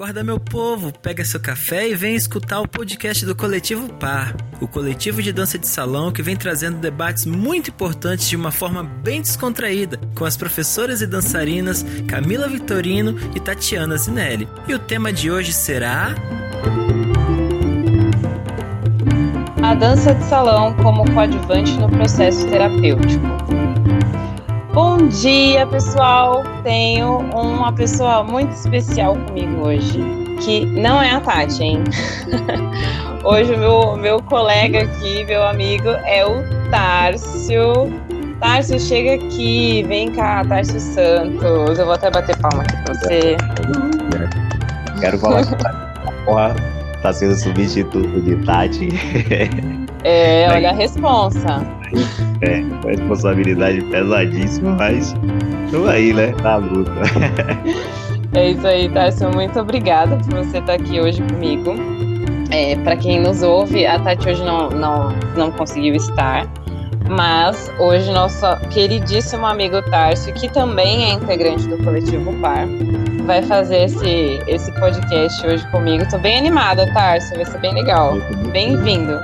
Acorda, meu povo, pega seu café e vem escutar o podcast do Coletivo Par, o coletivo de dança de salão que vem trazendo debates muito importantes de uma forma bem descontraída, com as professoras e dançarinas Camila Vitorino e Tatiana Zinelli. E o tema de hoje será. A dança de salão como coadjuvante no processo terapêutico. Bom dia, pessoal! Tenho uma pessoa muito especial comigo hoje, que não é a Tati, hein? hoje o meu, meu colega aqui, meu amigo, é o Tárcio. Tárcio, chega aqui, vem cá, Tárcio Santos. Eu vou até bater palma aqui pra você. Quero falar que tá sendo substituto de Tati. É, olha a responsa. É, responsabilidade pesadíssima, mas tô aí, né? Na luta. É isso aí, Tarso. Muito obrigada por você estar aqui hoje comigo. É, para quem nos ouve, a Tati hoje não, não, não conseguiu estar, mas hoje nosso queridíssimo amigo Tarso, que também é integrante do Coletivo Par, vai fazer esse, esse podcast hoje comigo. Tô bem animada, Tarso, vai ser bem legal. Bem-vindo.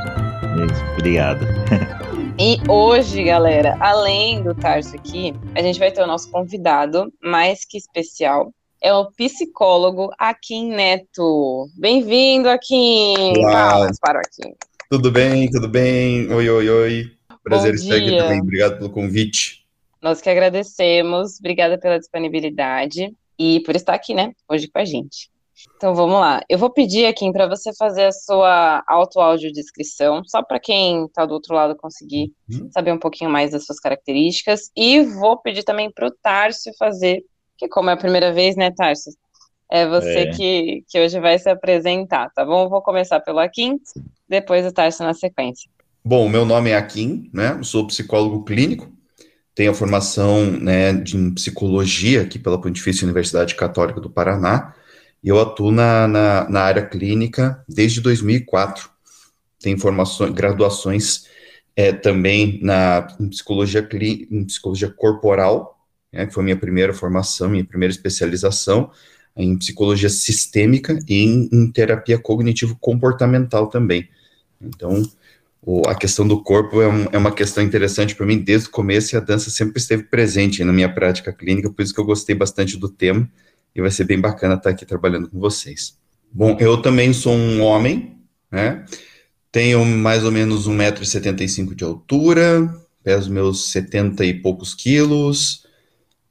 Obrigado. E hoje, galera, além do Tarso aqui, a gente vai ter o nosso convidado mais que especial. É o psicólogo Akin Neto. Bem-vindo, Akin! Palmas para o Akin. Tudo bem, tudo bem? Oi, oi, oi. Prazer Bom estar dia. aqui também. Obrigado pelo convite. Nós que agradecemos. Obrigada pela disponibilidade e por estar aqui, né, hoje com a gente. Então vamos lá. Eu vou pedir aqui para você fazer a sua auto-audiodescrição, só para quem está do outro lado conseguir uhum. saber um pouquinho mais das suas características. E vou pedir também para o Tárcio fazer, que como é a primeira vez, né, Tárcio? É você é. Que, que hoje vai se apresentar, tá bom? Vou começar pelo Akin, depois o Tárcio na sequência. Bom, meu nome é Akin, né? Eu sou psicólogo clínico, tenho a formação né, de psicologia aqui pela Pontifícia Universidade Católica do Paraná eu atuo na, na, na área clínica desde 2004. Tenho formações, graduações é, também na em psicologia, em psicologia corporal, né, que foi minha primeira formação, minha primeira especialização, em psicologia sistêmica e em, em terapia cognitivo-comportamental também. Então, o, a questão do corpo é, um, é uma questão interessante para mim desde o começo e a dança sempre esteve presente na minha prática clínica, por isso que eu gostei bastante do tema e vai ser bem bacana estar aqui trabalhando com vocês. Bom, eu também sou um homem, né? Tenho mais ou menos 1,75m de altura, peso meus 70 e poucos quilos,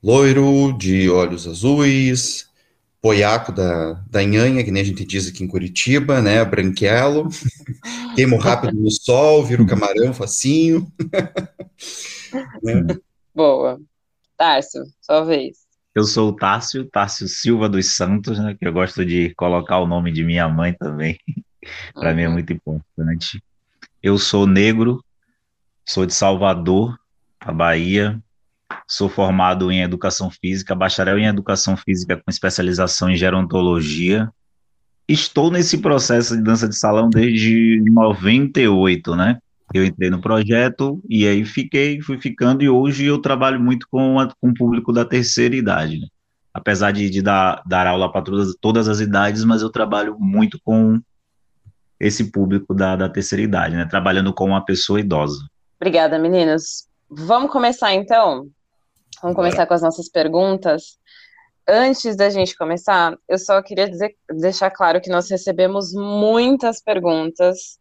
loiro, de olhos azuis, poiaco da, da nhanha, que nem a gente diz aqui em Curitiba, né? Branquelo, queimo rápido no sol, viro camarão facinho. Boa. Tarso, sua vez. Eu sou o Tássio, Tássio Silva dos Santos, né, que eu gosto de colocar o nome de minha mãe também. Para uhum. mim é uhum. muito importante. Eu sou negro, sou de Salvador, a Bahia. Sou formado em Educação Física, bacharel em Educação Física com especialização em Gerontologia. Estou nesse processo de dança de salão desde 98, né? Eu entrei no projeto e aí fiquei, fui ficando e hoje eu trabalho muito com, a, com o público da terceira idade, né? apesar de, de dar, dar aula para todas, todas as idades, mas eu trabalho muito com esse público da, da terceira idade, né? trabalhando com uma pessoa idosa. Obrigada, meninos. Vamos começar então? Vamos começar com as nossas perguntas. Antes da gente começar, eu só queria dizer, deixar claro que nós recebemos muitas perguntas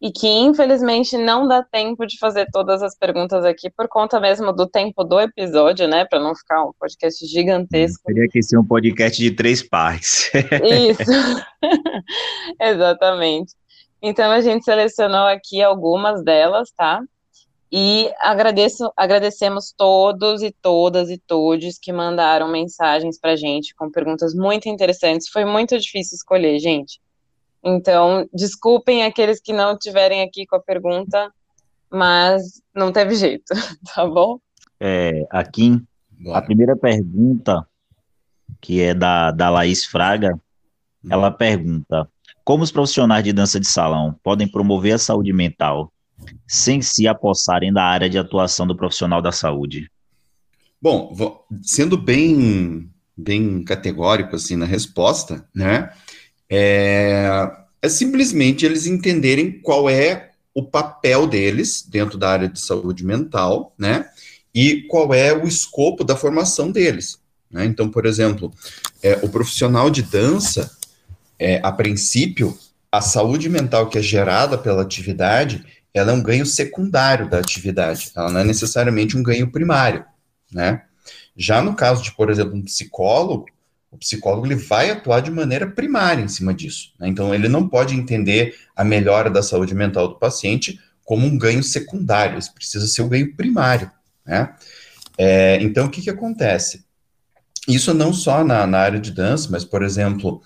e que infelizmente não dá tempo de fazer todas as perguntas aqui por conta mesmo do tempo do episódio, né, para não ficar um podcast gigantesco. Teria que ser um podcast de três partes. Isso, exatamente. Então a gente selecionou aqui algumas delas, tá? E agradeço, agradecemos todos e todas e todos que mandaram mensagens para gente com perguntas muito interessantes. Foi muito difícil escolher, gente. Então, desculpem aqueles que não estiverem aqui com a pergunta, mas não teve jeito, tá bom? É, aqui, a primeira pergunta, que é da, da Laís Fraga, ela pergunta: Como os profissionais de dança de salão podem promover a saúde mental sem se apossarem da área de atuação do profissional da saúde? Bom, sendo bem bem categórico assim na resposta, né? É, é simplesmente eles entenderem qual é o papel deles dentro da área de saúde mental, né? E qual é o escopo da formação deles. Né? Então, por exemplo, é, o profissional de dança, é, a princípio, a saúde mental que é gerada pela atividade, ela é um ganho secundário da atividade, ela não é necessariamente um ganho primário, né? Já no caso de, por exemplo, um psicólogo, o psicólogo ele vai atuar de maneira primária em cima disso. Né? Então, ele não pode entender a melhora da saúde mental do paciente como um ganho secundário, isso precisa ser o um ganho primário. Né? É, então, o que, que acontece? Isso não só na, na, área de dança, mas, por exemplo,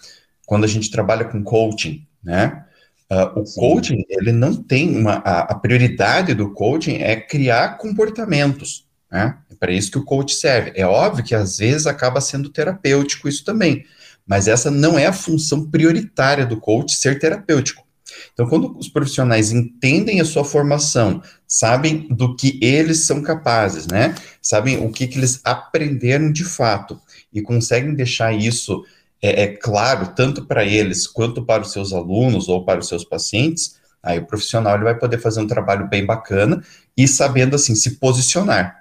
quando a gente trabalha com coaching, né? Uh, o Sim. coaching, ele não tem uma. A, a, prioridade do coaching é criar comportamentos, né? É para isso que o coach serve. É óbvio que às vezes acaba sendo terapêutico isso também, mas essa não é a função prioritária do coach ser terapêutico. Então, quando os profissionais entendem a sua formação, sabem do que eles são capazes, né? Sabem o que, que eles aprenderam de fato e conseguem deixar isso é, é claro tanto para eles quanto para os seus alunos ou para os seus pacientes, aí o profissional ele vai poder fazer um trabalho bem bacana e sabendo assim se posicionar,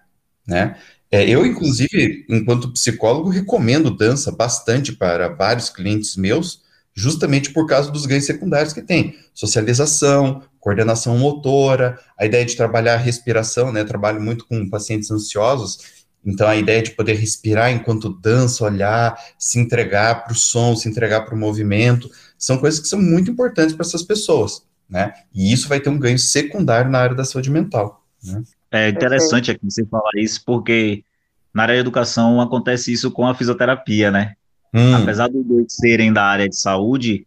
né? É, eu, inclusive, enquanto psicólogo, recomendo dança bastante para vários clientes meus, justamente por causa dos ganhos secundários que tem. Socialização, coordenação motora, a ideia de trabalhar a respiração, né? trabalho muito com pacientes ansiosos, então a ideia de poder respirar enquanto dança, olhar, se entregar para o som, se entregar para o movimento, são coisas que são muito importantes para essas pessoas, né? E isso vai ter um ganho secundário na área da saúde mental. Né? É interessante aqui você falar isso, porque na área da educação acontece isso com a fisioterapia, né? Hum. Apesar dos dois serem da área de saúde,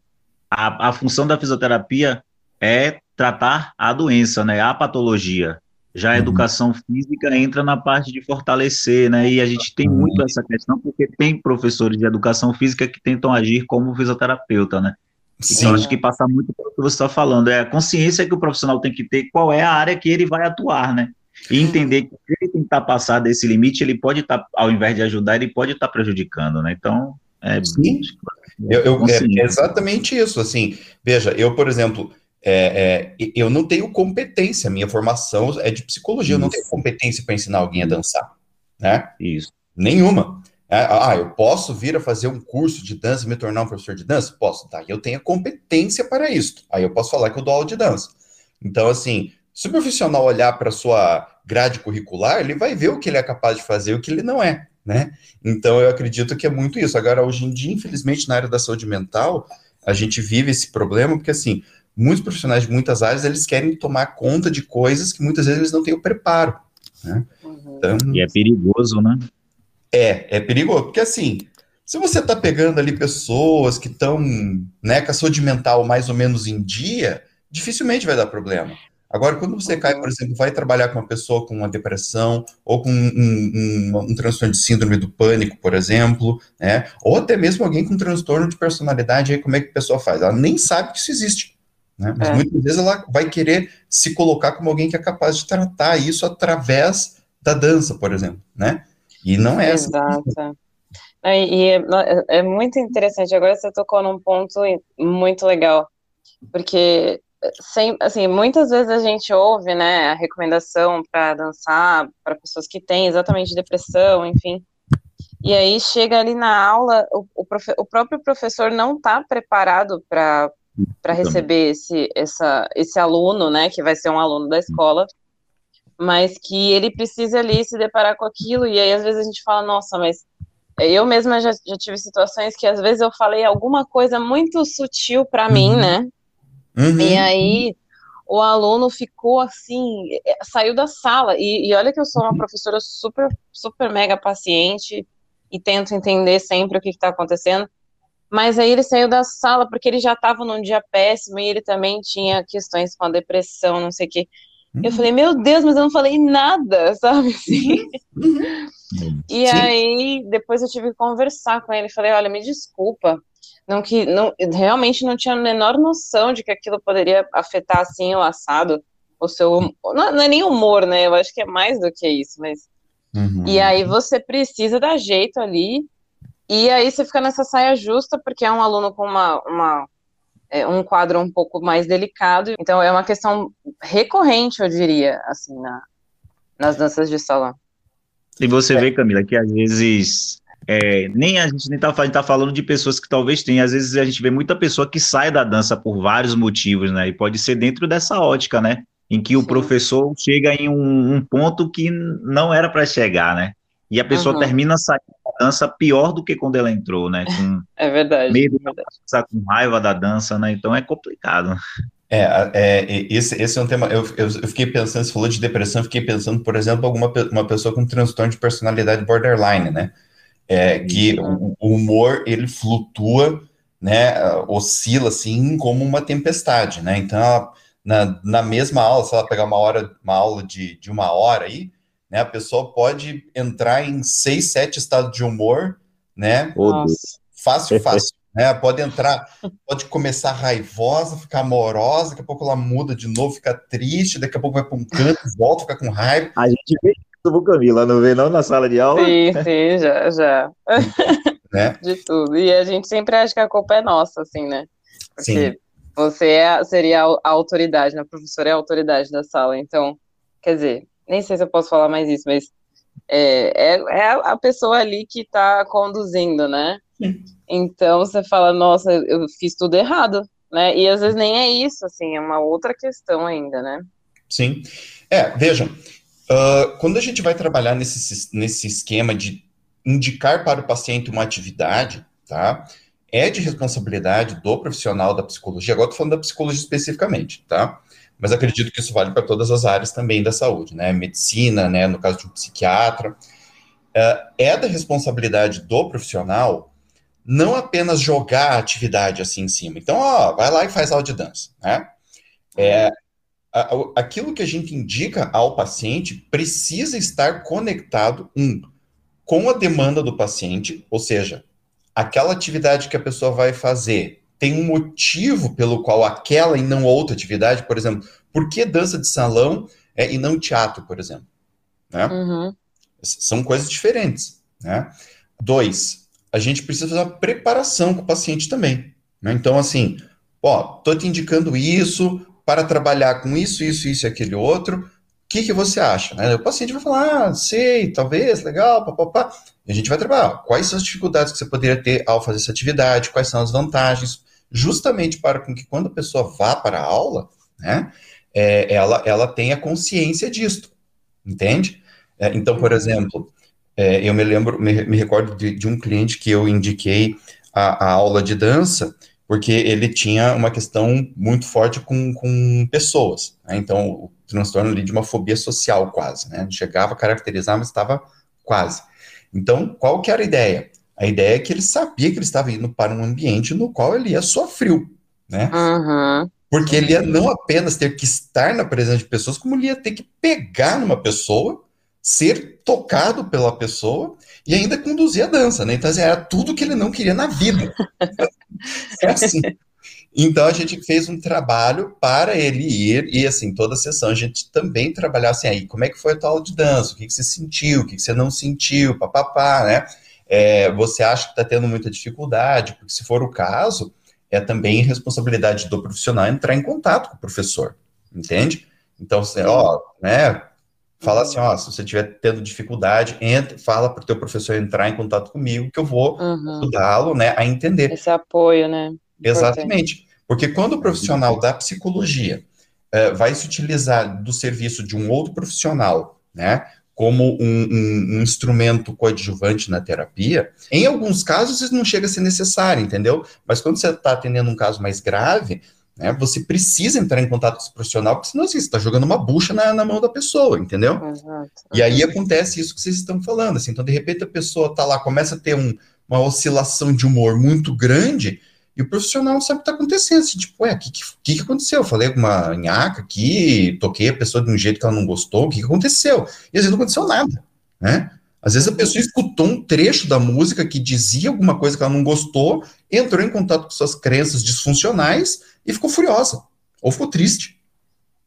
a, a função da fisioterapia é tratar a doença, né? A patologia. Já a uhum. educação física entra na parte de fortalecer, né? E a gente tem uhum. muito essa questão, porque tem professores de educação física que tentam agir como fisioterapeuta, né? Sim. Então, acho que passa muito pelo que você está falando. É a consciência que o profissional tem que ter qual é a área que ele vai atuar, né? E entender que ele tentar passar desse limite, ele pode estar, tá, ao invés de ajudar, ele pode estar tá prejudicando, né? Então, é, Sim. Eu, eu, é exatamente isso, assim, veja, eu, por exemplo, é, é, eu não tenho competência, minha formação é de psicologia, isso. eu não tenho competência para ensinar alguém a dançar, né? Isso. Nenhuma. É, ah, eu posso vir a fazer um curso de dança e me tornar um professor de dança? Posso, tá? Eu tenho competência para isso. Aí eu posso falar que eu dou aula de dança. Então, assim, se o profissional olhar para a sua grade curricular, ele vai ver o que ele é capaz de fazer e o que ele não é né? Então eu acredito que é muito isso. Agora, hoje em dia, infelizmente, na área da saúde mental, a gente vive esse problema porque assim, muitos profissionais de muitas áreas eles querem tomar conta de coisas que muitas vezes eles não têm o preparo. Né? Uhum. Então, e é perigoso, né? É, é perigoso, porque assim, se você está pegando ali pessoas que estão né, com a saúde mental mais ou menos em dia, dificilmente vai dar problema. Agora, quando você cai, por exemplo, vai trabalhar com uma pessoa com uma depressão ou com um, um, um, transtorno de síndrome do pânico, por exemplo, né? Ou até mesmo alguém com transtorno de personalidade, aí como é que a pessoa faz? Ela nem sabe que isso existe. Né? Mas é. muitas vezes ela vai querer se colocar como alguém que é capaz de tratar isso através da dança, por exemplo, né? E não é assim. Exato. E é, é muito interessante. Agora você tocou num ponto muito legal, porque sem, assim, muitas vezes a gente ouve, né, a recomendação para dançar para pessoas que têm exatamente depressão, enfim. E aí chega ali na aula, o, o, profe, o próprio professor não está preparado para receber esse, essa, esse aluno, né, que vai ser um aluno da escola, mas que ele precisa ali se deparar com aquilo, e aí às vezes a gente fala, nossa, mas eu mesma já, já tive situações que às vezes eu falei alguma coisa muito sutil para mim, uhum. né, Uhum. E aí o aluno ficou assim, é, saiu da sala. E, e, olha que eu sou uma professora super, super mega paciente e tento entender sempre o que está acontecendo. Mas aí ele saiu da sala porque ele já estava num dia péssimo e ele também tinha questões com a depressão, não sei o quê. Uhum. Eu falei, meu Deus, mas eu não falei nada, sabe assim? Uhum. E Sim. aí depois eu tive que conversar com ele. Falei, olha, me desculpa não que não realmente não tinha a menor noção de que aquilo poderia afetar assim o assado, o seu não, não é nem humor, né? Eu acho que é mais do que isso, mas uhum. e aí você precisa dar jeito ali e aí você fica nessa saia justa, porque é um aluno com uma, uma é, um quadro um pouco mais delicado, então é uma questão recorrente, eu diria, assim, na, nas danças de salão. E você vê, Camila, que às vezes é, nem a gente nem tá, tá, falando de pessoas que talvez tenham, às vezes a gente vê muita pessoa que sai da dança por vários motivos, né? E pode ser dentro dessa ótica, né? Em que Sim. o professor chega em um, um, ponto que não era para chegar, né? E a pessoa uhum. termina saindo da dança pior do que quando ela entrou, né? Com é verdade. Medo é verdade. Dança, com raiva da dança, né? Então é complicado. É, é esse, esse é um tema. Eu, eu, eu, fiquei pensando, você falou de depressão, fiquei pensando, por exemplo, alguma uma pessoa com transtorno de personalidade borderline, né? É, que o, o, humor ele flutua, né? Oscila assim como uma tempestade, né? Então, na, na mesma aula, se ela pegar uma hora, uma aula de, de uma hora aí, né? A pessoa pode entrar em seis, sete estados de humor, né? Nossa. Fácil, fácil né? Pode entrar, pode começar raivosa, ficar amorosa, daqui a pouco ela muda de novo, fica triste, daqui a pouco vai para um canto, volta, fica com raiva. A gente vê isso, Camila, não vê não na sala de aula? Sim, sim, já, já. Né? De tudo. E a gente sempre acha que a culpa é nossa, assim, né? Porque sim. você é, seria a autoridade, né? A professora é a autoridade da sala, então, quer dizer, nem sei se eu posso falar mais isso, mas é, é, é a pessoa ali que está conduzindo, né? Sim. Então você fala, nossa, eu fiz tudo errado, né? E às vezes nem é isso, assim, é uma outra questão ainda, né? Sim. É, vejam, uh, quando a gente vai trabalhar nesse, nesse esquema de indicar para o paciente uma atividade, tá? É de responsabilidade do profissional da psicologia, agora estou falando da psicologia especificamente, tá? Mas acredito que isso vale para todas as áreas também da saúde, né? Medicina, né? No caso de um psiquiatra. Uh, é da responsabilidade do profissional não apenas jogar a atividade assim em cima. Então, ó, vai lá e faz aula de dança, né? É, aquilo que a gente indica ao paciente precisa estar conectado, um, com a demanda do paciente, ou seja, aquela atividade que a pessoa vai fazer tem um motivo pelo qual aquela e não outra atividade, por exemplo, por que dança de salão é, e não teatro, por exemplo? Né? Uhum. São coisas diferentes, né? Dois, a gente precisa fazer uma preparação com o paciente também. Né? Então, assim, ó, tô te indicando isso para trabalhar com isso, isso, isso e aquele outro. O que, que você acha? Né? O paciente vai falar, ah, sei, talvez, legal, papapá. E a gente vai trabalhar. Quais são as dificuldades que você poderia ter ao fazer essa atividade? Quais são as vantagens? Justamente para que quando a pessoa vá para a aula, né, é, ela, ela tenha consciência disto. Entende? É, então, por exemplo, é, eu me lembro, me, me recordo de, de, um cliente que eu indiquei a, a, aula de dança, porque ele tinha uma questão muito forte com, com pessoas, né? então o transtorno ali de uma fobia social quase, né? chegava a caracterizar, mas estava quase. Então, qual que era a ideia? A ideia é que ele sabia que ele estava indo para um ambiente no qual ele ia sofrer, né? Uhum. Porque ele ia não apenas ter que estar na presença de pessoas, como ele ia ter que pegar numa pessoa ser tocado pela pessoa e ainda conduzir a dança, né? Então, assim, era tudo que ele não queria na vida. é assim. Então, a gente fez um trabalho para ele ir, e assim, toda a sessão a gente também trabalhasse assim, aí, como é que foi a tua aula de dança? O que, que você sentiu? O que, que você não sentiu? Papapá, né? É, você acha que está tendo muita dificuldade? Porque se for o caso, é também responsabilidade do profissional entrar em contato com o professor, entende? Então, você, ó, né, Fala assim, ó, se você estiver tendo dificuldade, entre, fala para o teu professor entrar em contato comigo, que eu vou uhum. ajudá-lo, né, a entender. Esse apoio, né? Exatamente. Porque quando o profissional da psicologia uh, vai se utilizar do serviço de um outro profissional, né, como um, um, um, instrumento coadjuvante na terapia, em alguns casos isso não chega a ser necessário, entendeu? Mas quando você está atendendo um caso mais grave, né? Você precisa entrar em contato com esse profissional, porque senão assim, você está jogando uma bucha na, na, mão da pessoa, entendeu? Exato. E aí acontece isso que vocês estão falando. Assim, então, de repente, a pessoa está lá, começa a ter um, uma oscilação de humor muito grande, e o profissional não sabe o que está acontecendo. Assim, tipo, ué, o que, que, que, aconteceu? Eu falei alguma nhaca aqui, toquei a pessoa de um jeito que ela não gostou, o que, que aconteceu? E às vezes não aconteceu nada, né? Às vezes a pessoa escutou um trecho da música que dizia alguma coisa que ela não gostou, entrou em contato com suas crenças disfuncionais e ficou furiosa, ou ficou triste.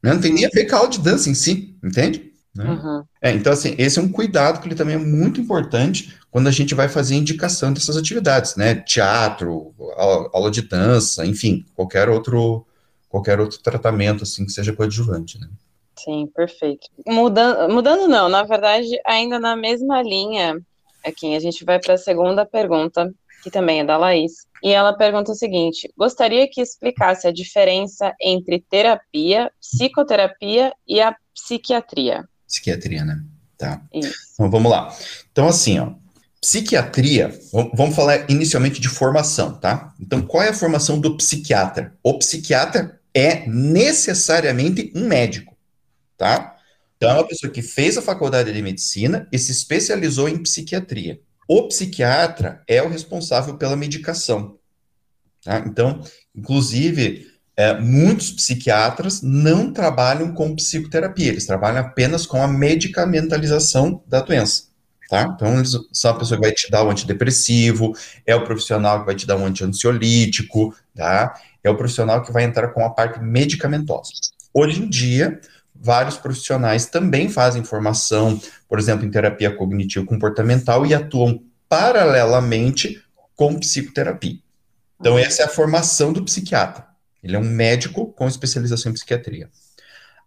Né? Não tem nem a ver com a aula de dança em si, entende? Né? Uhum. É, então, assim, esse é um cuidado que ele também é muito importante quando a gente vai fazer indicação dessas atividades, né? Teatro, aula de dança, enfim, qualquer outro qualquer outro tratamento assim que seja coadjuvante, né? Sim, perfeito. Mudando, mudando não, na verdade, ainda na mesma linha, aqui a gente vai para a segunda pergunta, que também é da Laís. E ela pergunta o seguinte: gostaria que explicasse a diferença entre terapia, psicoterapia e a psiquiatria. Psiquiatria, né? Tá. Isso. Então vamos lá. Então, assim, ó, Psiquiatria, vamos falar inicialmente de formação, tá? Então, qual é a formação do psiquiatra? O psiquiatra é necessariamente um médico, tá? Então, é uma pessoa que fez a faculdade de medicina e se especializou em psiquiatria. O psiquiatra é o responsável pela medicação, tá? Então, inclusive, é, muitos psiquiatras não trabalham com psicoterapia, eles trabalham apenas com a medicamentalização da doença tá? Então, eles são a pessoa que vai te dar o antidepressivo, é o profissional que vai te dar um anti-ansiolítico, tá? É o profissional que vai entrar com a parte medicamentosa. Hoje em dia, vários profissionais também fazem formação, por exemplo, em terapia cognitivo-comportamental e atuam paralelamente com psicoterapia. Então, essa é a formação do psiquiatra. Ele é um médico com especialização em psiquiatria.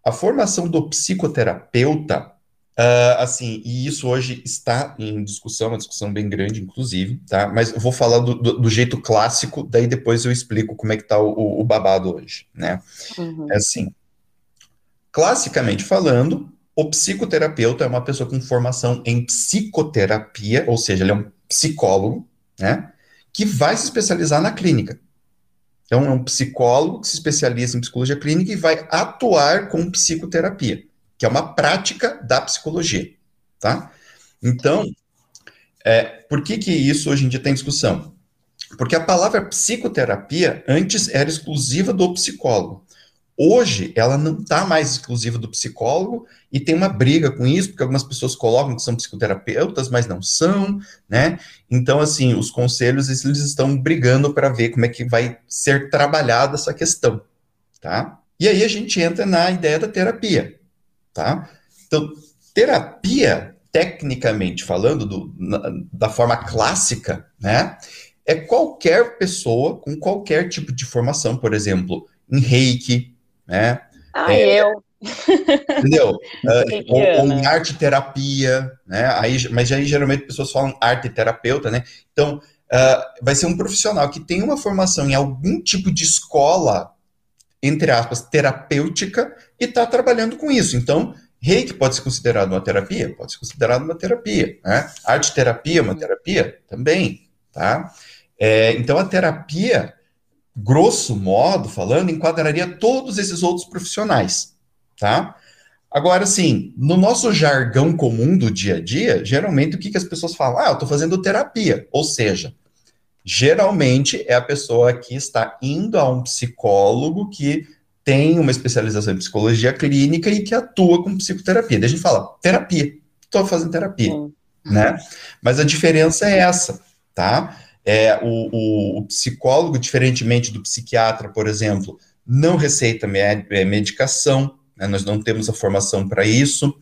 A formação do psicoterapeuta Uh, assim, e isso hoje está em discussão, uma discussão bem grande, inclusive, tá? Mas eu vou falar do, do, do jeito clássico, daí depois eu explico como é que tá o, o babado hoje, né? Uhum. É assim, classicamente falando, o psicoterapeuta é uma pessoa com formação em psicoterapia, ou seja, ele é um psicólogo, né? Que vai se especializar na clínica. Então, é um psicólogo que se especializa em psicologia clínica e vai atuar com psicoterapia que é uma prática da psicologia, tá? Então, é, por que que isso hoje em dia tem discussão? Porque a palavra psicoterapia antes era exclusiva do psicólogo. Hoje, ela não está mais exclusiva do psicólogo e tem uma briga com isso, porque algumas pessoas colocam que são psicoterapeutas, mas não são, né? Então, assim, os conselhos, eles estão brigando para ver como é que vai ser trabalhada essa questão, tá? E aí a gente entra na ideia da terapia tá? Então, terapia, tecnicamente falando, do, na, da forma clássica, né? É qualquer pessoa com qualquer tipo de formação, por exemplo, em reiki, né? Ah, é, eu. Entendeu? uh, ou, ou, em arte terapia, né? Aí, mas aí geralmente pessoas falam arte terapeuta, né? Então, uh, vai ser um profissional que tem uma formação em algum tipo de escola entre aspas, terapêutica e está trabalhando com isso. Então, reiki pode ser considerado uma terapia? Pode ser considerado uma terapia. Né? Arte terapia, uma terapia? Também. Tá? É, então, a terapia, grosso modo falando, enquadraria todos esses outros profissionais. Tá? Agora, sim, no nosso jargão comum do dia a dia, geralmente o que, que as pessoas falam? Ah, eu estou fazendo terapia. Ou seja, geralmente é a pessoa que está indo a um psicólogo que tem uma especialização em psicologia clínica e que atua com psicoterapia. Daí a gente fala, terapia, estou fazendo terapia, né? Mas a diferença é essa, tá? É, o, o, o, psicólogo, diferentemente do psiquiatra, por exemplo, não receita med é, medicação, né? nós não temos a formação para isso.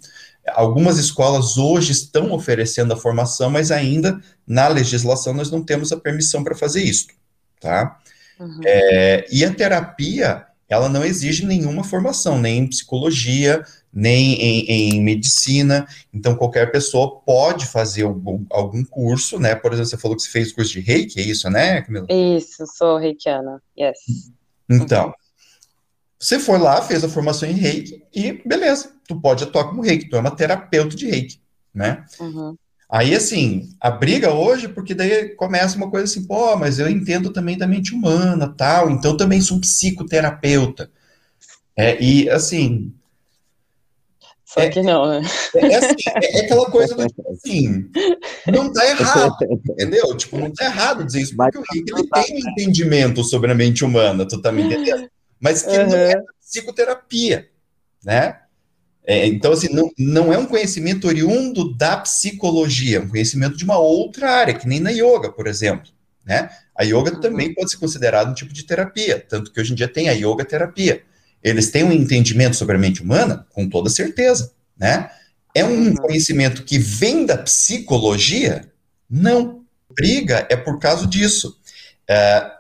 Algumas escolas hoje estão oferecendo a formação, mas ainda na legislação nós não temos a permissão para fazer isso, tá? Uhum. É, e a terapia, ela não exige nenhuma formação, nem em psicologia, nem em, em medicina, então qualquer pessoa pode fazer algum, algum, curso, né? Por exemplo, você falou que você fez curso de reiki, é isso, né, Camila? Isso, sou reikiana, yes. Então. Você foi lá, fez a formação em reiki e beleza, tu pode atuar como reiki, tu é uma terapeuta de reiki, né? Uhum. Aí, assim, a briga hoje, porque daí começa uma coisa assim, pô, mas eu entendo também da mente humana, tal, então também sou um psicoterapeuta. É, e, assim... Só é, que não, né? É, é, assim, é, é aquela coisa do tipo assim, não tá errado, entendeu? Tipo, não tá errado dizer isso, porque o Rick, ele tem um entendimento sobre a mente humana, tu tá me entendendo? mas que uhum. não é psicoterapia, né? É, então, assim, não, não é um conhecimento oriundo da psicologia, é um conhecimento de uma outra área, que nem na yoga, por exemplo, né? A yoga uhum. também pode ser considerado um tipo de terapia, tanto que hoje em dia tem a yoga terapia. Eles têm um entendimento sobre a mente humana? Com toda certeza, né? É um uhum. conhecimento que vem da psicologia? Não. Briga é por causa disso. É,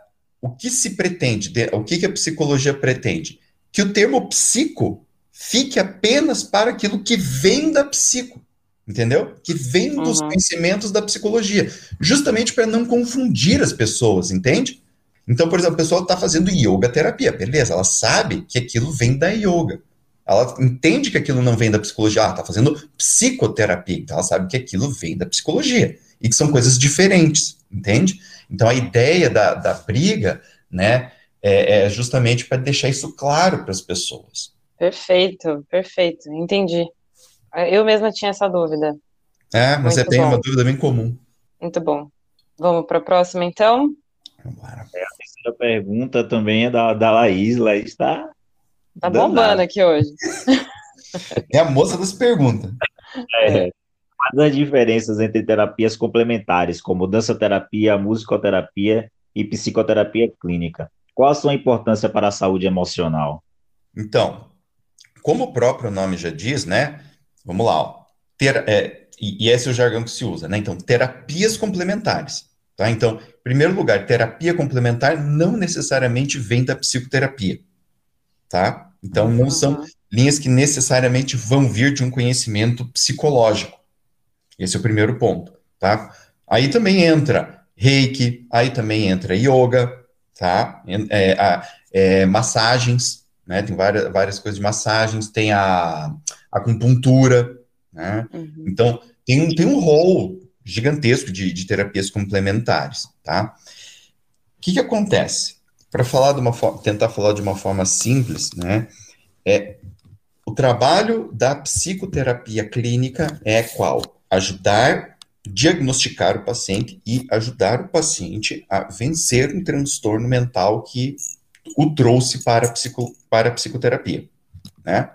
o que se pretende, o que, que a psicologia pretende? Que o termo psico fique apenas para aquilo que vem da psico, entendeu? Que vem dos uhum. conhecimentos da psicologia, justamente para não confundir as pessoas, entende? Então, por exemplo, a pessoa está fazendo yoga terapia, beleza, ela sabe que aquilo vem da yoga. Ela entende que aquilo não vem da psicologia, ah, está fazendo psicoterapia, então ela sabe que aquilo vem da psicologia e que são coisas diferentes, entende? Então a ideia da, da briga, né, é, é justamente para deixar isso claro para as pessoas. Perfeito, perfeito, entendi. Eu mesma tinha essa dúvida. É, mas Muito é bem bom. uma dúvida bem comum. Muito bom. Vamos para a próxima, então? Vamos lá. É, a terceira pergunta também é da, da Laís. Laís está. Tá bombando aqui hoje. É a moça das perguntas. É. Quais as diferenças entre terapias complementares, como dança-terapia, musicoterapia e psicoterapia clínica? Qual a sua importância para a saúde emocional? Então, como o próprio nome já diz, né? Vamos lá, ó, ter, é, e, esse é o jargão que se usa, né? Então, terapias complementares. Tá? Então, em primeiro lugar, terapia complementar não necessariamente vem da psicoterapia. Tá? Então, não são linhas que necessariamente vão vir de um conhecimento psicológico. Esse é o primeiro ponto, tá? Aí também entra reiki, aí também entra yoga, tá? É, é, massagens, né? Tem várias, várias coisas de massagens, tem a, a acupuntura, né? Uhum. Então, tem, tem um rol gigantesco de, de terapias complementares, tá? O que que acontece? Para falar de uma tentar falar de uma forma simples, né? É, o trabalho da psicoterapia clínica é qual? ajudar, diagnosticar o paciente e ajudar o paciente a vencer um transtorno mental que o trouxe para psico, para a psicoterapia, né?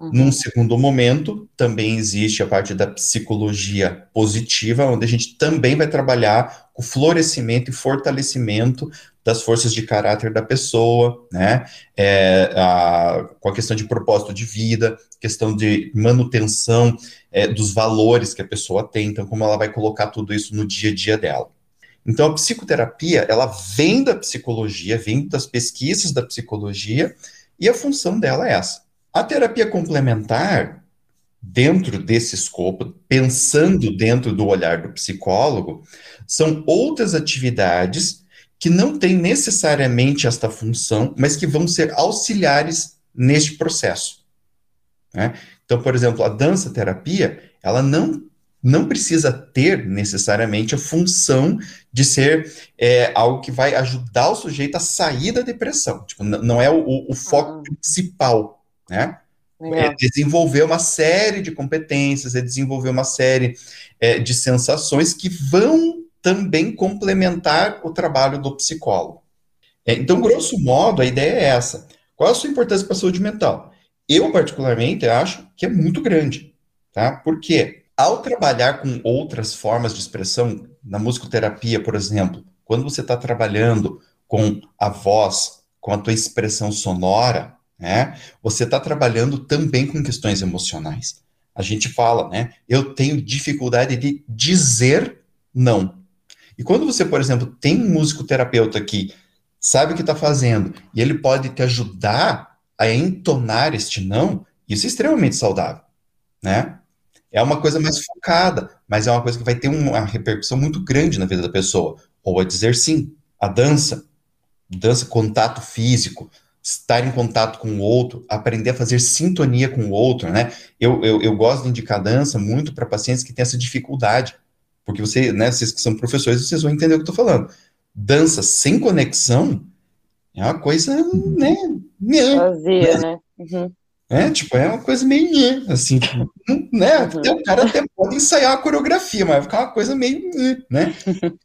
Uhum. Num segundo momento, também existe a parte da psicologia positiva, onde a gente também vai trabalhar o florescimento e fortalecimento das forças de caráter da pessoa, né? É, a, com a questão de propósito de vida, questão de manutenção é, dos valores que a pessoa tem, então como ela vai colocar tudo isso no dia a dia dela. Então a psicoterapia, ela vem da psicologia, vem das pesquisas da psicologia, e a função dela é essa. A terapia complementar, dentro desse escopo, pensando dentro do olhar do psicólogo, são outras atividades que não têm necessariamente esta função, mas que vão ser auxiliares neste processo. Né? Então, por exemplo, a dança terapia, ela não não precisa ter necessariamente a função de ser é, algo que vai ajudar o sujeito a sair da depressão. Tipo, não é o, o foco ah. principal, né? É desenvolver uma série de competências, é desenvolver uma série é, de sensações que vão também complementar o trabalho do psicólogo. É, então, grosso modo, a ideia é essa. Qual a sua importância para a saúde mental? Eu, particularmente, acho que é muito grande, tá? Porque ao trabalhar com outras formas de expressão, na musicoterapia, por exemplo, quando você está trabalhando com a voz, com a tua expressão sonora, né, você está trabalhando também com questões emocionais. A gente fala, né, eu tenho dificuldade de dizer não. E quando você, por exemplo, tem um musicoterapeuta que sabe o que está fazendo e ele pode te ajudar a entonar este não, isso é extremamente saudável, né? É uma coisa mais focada, mas é uma coisa que vai ter uma repercussão muito grande na vida da pessoa. Ou a dizer sim, a dança, dança, contato físico, estar em contato com o outro, aprender a fazer sintonia com o outro, né? Eu, eu, eu gosto de indicar dança muito para pacientes que têm essa dificuldade. Porque você, né, vocês que são professores, vocês vão entender o que eu estou falando. Dança sem conexão é uma coisa, né? Vazia, né? Uhum. É, tipo, é uma coisa meio, assim, tipo, né? Uhum. O cara até pode ensaiar a coreografia, mas vai ficar uma coisa meio, né?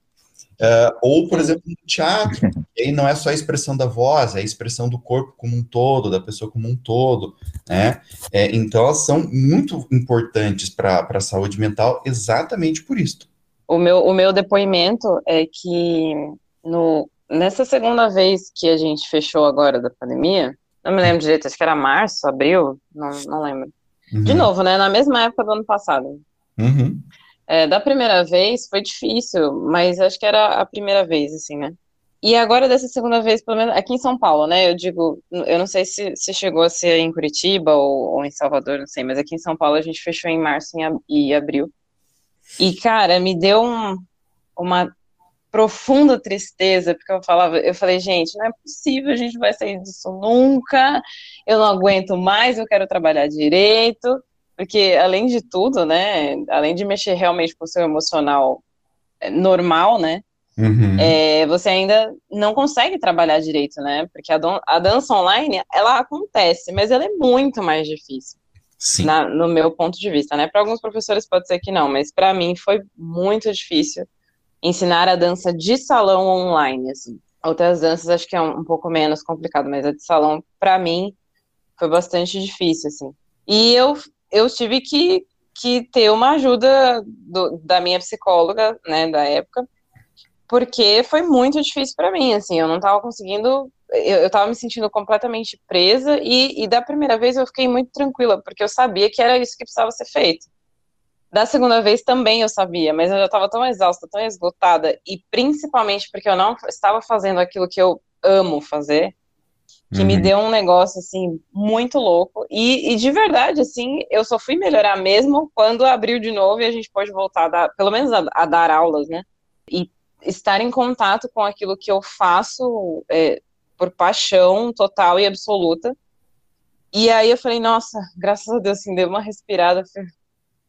Uh, ou, por exemplo, no teatro, aí não é só a expressão da voz, é a expressão do corpo como um todo, da pessoa como um todo, né? É, então, elas são muito importantes para a saúde mental exatamente por isso. O meu, o meu depoimento é que no, nessa segunda vez que a gente fechou agora da pandemia, não me lembro direito, acho que era março, abril, não, não lembro. Uhum. De novo, né? Na mesma época do ano passado. Uhum. É, da primeira vez foi difícil, mas acho que era a primeira vez, assim, né? E agora, dessa segunda vez, pelo menos aqui em São Paulo, né? Eu digo, eu não sei se, se chegou a ser em Curitiba ou, ou, em Salvador, não sei, mas aqui em São Paulo a gente fechou em março e abril. E, cara, me deu um, uma profunda tristeza, porque eu falava, eu falei, gente, não é possível, a gente vai sair disso nunca, eu não aguento mais, eu quero trabalhar direito, porque além de tudo, né, além de mexer realmente com o seu emocional é, normal, né, uhum. é, você ainda não consegue trabalhar direito, né, porque a, a, dança online, ela acontece, mas ela é muito mais difícil. Na, no meu ponto de vista, né? Para alguns professores pode ser que não, mas para mim foi muito difícil ensinar a dança de salão online, assim. Outras danças acho que é um, um pouco menos complicado, mas a de salão, para mim, foi bastante difícil, assim. E eu, eu tive que, que ter uma ajuda do, da minha psicóloga, né, da época, porque foi muito difícil para mim, assim, eu não estava conseguindo, eu, estava me sentindo completamente presa, e, e da primeira vez eu fiquei muito tranquila, porque eu sabia que era isso que precisava ser feito. Da segunda vez também eu sabia, mas eu já estava tão exausta, tão esgotada, e principalmente porque eu não estava fazendo aquilo que eu amo fazer, que uhum. me deu um negócio, assim, muito louco, e, e, de verdade, assim, eu só fui melhorar mesmo quando abriu de novo e a gente pode voltar, a dar, pelo menos a, a dar aulas, né, e estar em contato com aquilo que eu faço é, por paixão total e absoluta, e aí eu falei, nossa, graças a Deus, assim, deu uma respirada,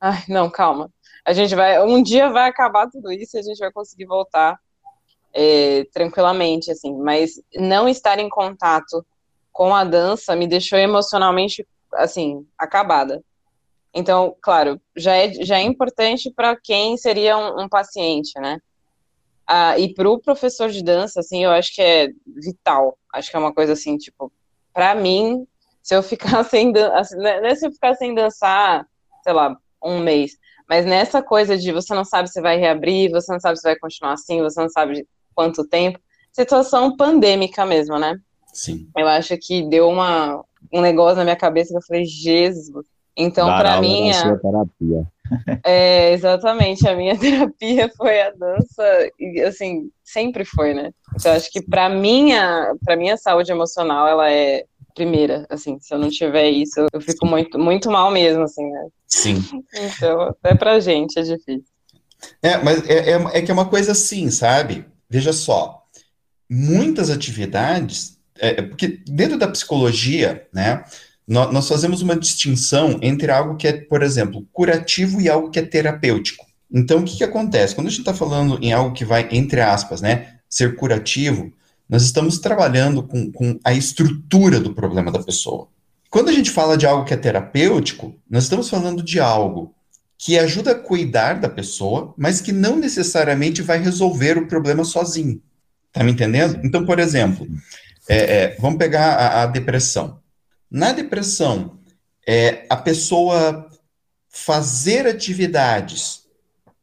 Ai, não, calma. A gente vai, um dia vai acabar tudo isso e a gente vai conseguir voltar é, tranquilamente, assim. Mas não estar em contato com a dança me deixou emocionalmente, assim, acabada. Então, claro, já é, já é importante para quem seria um, um paciente, né? Ah, e para o professor de dança, assim, eu acho que é vital. Acho que é uma coisa assim, tipo, para mim, se eu ficar sem dançar, assim, não é se eu ficar sem dançar, sei lá, um mês. Mas nessa coisa de você não sabe se vai reabrir, você não sabe se vai continuar assim, você não sabe quanto tempo. Situação pandêmica mesmo, né? Sim. Eu acho que deu uma, um negócio na minha cabeça que eu falei, Jesus. Então, para mim. A... terapia. É, exatamente. A minha terapia foi a dança, e assim, sempre foi, né? Então, acho que para minha, para minha saúde emocional, ela é primeira, assim, se eu não tiver isso, eu fico muito, muito mal mesmo, assim, né? Sim. Então, até pra gente é difícil. É, mas é, é, é que é uma coisa assim, sabe? Veja só, muitas atividades, é, é porque dentro da psicologia, né, nós, nós fazemos uma distinção entre algo que é, por exemplo, curativo e algo que é terapêutico. Então, o que, que acontece? Quando a gente está falando em algo que vai, entre aspas, né, ser curativo, nós estamos trabalhando com, com a estrutura do problema da pessoa. Quando a gente fala de algo que é terapêutico, nós estamos falando de algo que ajuda a cuidar da pessoa, mas que não necessariamente vai resolver o problema sozinho. Tá me entendendo? Então, por exemplo, é, é, vamos pegar a, a, depressão. Na depressão, é, a pessoa fazer atividades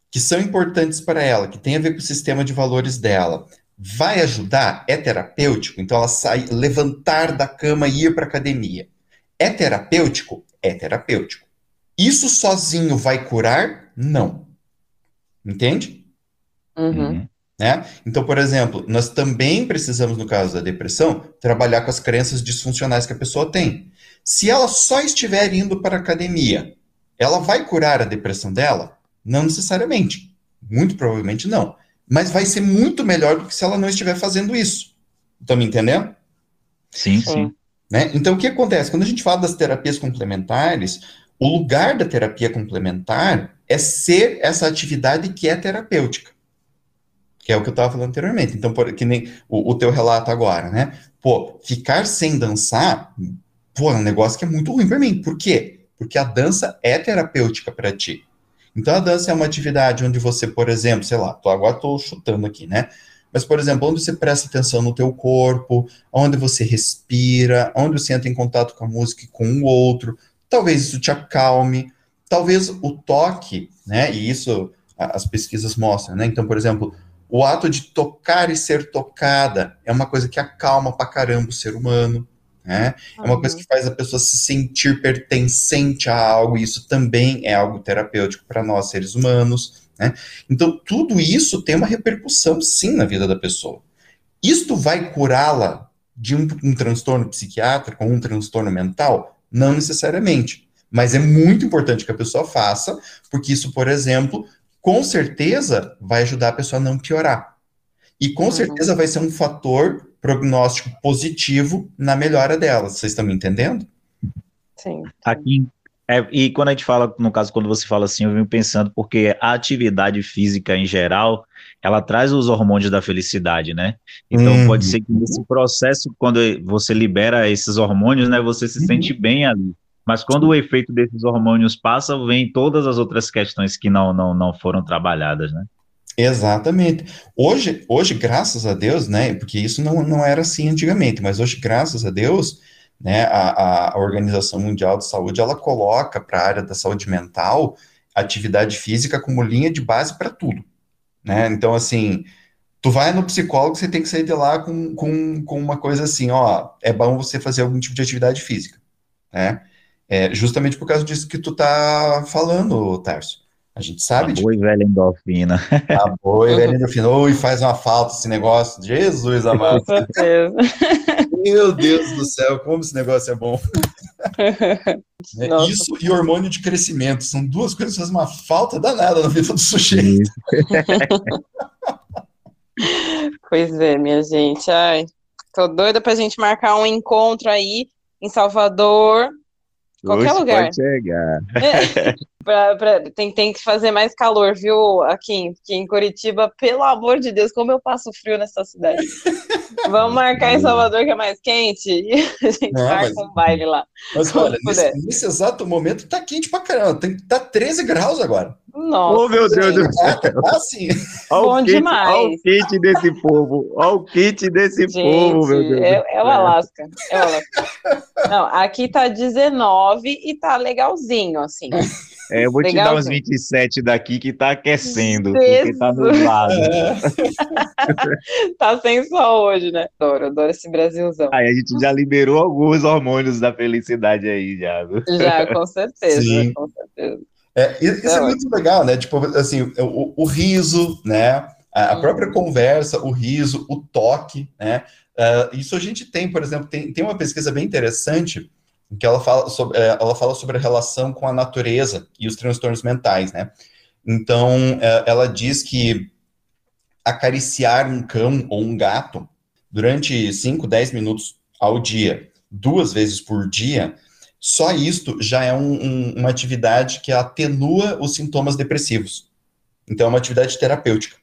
que são importantes para ela, que tem a ver com o sistema de valores dela, vai ajudar? É terapêutico? Então ela sai, levantar da cama e ir para academia. É terapêutico? É terapêutico. Isso sozinho vai curar? Não. Entende? Uhum. uhum. Né? Então, por exemplo, nós também precisamos, no caso da depressão, trabalhar com as crenças disfuncionais que a pessoa tem. Se ela só estiver indo para a academia, ela vai curar a depressão dela? Não necessariamente. Muito provavelmente não mas vai ser muito melhor do que se ela não estiver fazendo isso. Estão me entendendo? Sim, sim. Né? Então, o que acontece? Quando a gente fala das terapias complementares, o lugar da terapia complementar é ser essa atividade que é terapêutica. Que é o que eu estava falando anteriormente. Então, por, que nem o, o, teu relato agora, né? Pô, ficar sem dançar, pô, é um negócio que é muito ruim para mim. Por quê? Porque a dança é terapêutica para ti. Então, a dança é uma atividade onde você, por exemplo, sei lá, tô, agora estou chutando aqui, né? Mas, por exemplo, onde você presta atenção no teu corpo, onde você respira, onde você entra em contato com a música e com o outro, talvez isso te acalme, talvez o toque, né? E isso as pesquisas mostram, né? Então, por exemplo, o ato de tocar e ser tocada é uma coisa que acalma pra caramba o ser humano. Né? Uhum. É uma coisa que faz a pessoa se sentir pertencente a algo, e isso também é algo terapêutico para nós, seres humanos. Né? Então, tudo isso tem uma repercussão, sim, na vida da pessoa. Isto vai curá-la de um, um transtorno psiquiátrico ou um transtorno mental? Não necessariamente. Mas é muito importante que a pessoa faça, porque isso, por exemplo, com certeza vai ajudar a pessoa a não piorar. E com uhum. certeza vai ser um fator prognóstico positivo na melhora dela. Vocês estão me entendendo? Sim. Aqui, é, e quando a gente fala, no caso, quando você fala assim, eu venho pensando, porque a atividade física em geral, ela traz os hormônios da felicidade, né? Então uhum. pode ser que nesse processo, quando você libera esses hormônios, né, você se uhum. sente bem ali. Mas quando o efeito desses hormônios passa, vem todas as outras questões que não, não, não foram trabalhadas, né? Exatamente. Hoje, hoje, graças a Deus, né? Porque isso não, não era assim antigamente, mas hoje, graças a Deus, né, a, a Organização Mundial de Saúde ela coloca para a área da saúde mental atividade física como linha de base para tudo. Né? Então, assim, tu vai no psicólogo, você tem que sair de lá com, com, com uma coisa assim, ó, é bom você fazer algum tipo de atividade física, né? É justamente por causa disso que tu tá falando, Tarso. A gente sabe. A boa e velha endorfina. A boa e velha endorfina. Oi, faz uma falta esse negócio. Jesus amado. Com certeza. Meu Deus do céu, como esse negócio é bom. isso e hormônio de crescimento. São duas coisas que fazem uma falta danada na vida do sujeito. pois é, minha gente. Ai, tô doida pra gente marcar um encontro aí em Salvador. Qualquer Hoje lugar. Pode chegar. É. pra, pra, tem, tem que fazer mais calor, viu, aqui, aqui em Curitiba, pelo amor de Deus, como eu passo frio nessa cidade. Vamos marcar em Salvador, que é mais quente, e a gente Não, marca mas, um baile lá. Mas olha, nesse, nesse, exato momento tá quente pra caramba, tem, tá 13 graus agora. Nossa. Oh, meu Deus do céu. Tá assim. Bom quente, demais. Olha o kit desse povo. Olha o kit desse gente, povo, meu Deus. É, é o Alasca. É o Alasca. Não, aqui tá 19 e tá legalzinho, assim. É, eu vou Legal, te dar uns 27 daqui que tá aquecendo, porque tá nublado. tá sem sol hoje, né? Adoro, adoro esse Brasilzão. Aí a gente já liberou alguns hormônios da felicidade aí, já. Já, com certeza, Sim. com certeza. É, isso é, é muito legal, né? Tipo, assim, o, o riso, né? A, própria conversa, o riso, o toque, né? Uh, isso a gente tem, por exemplo, tem, tem uma pesquisa bem interessante que ela fala sobre, é, ela fala sobre a relação com a natureza e os transtornos mentais, né? Então, é, ela diz que acariciar um cão ou um gato durante 5, 10 minutos ao dia, duas vezes por dia, só isto já é um, um, uma atividade que atenua os sintomas depressivos. Então, é uma atividade terapêutica.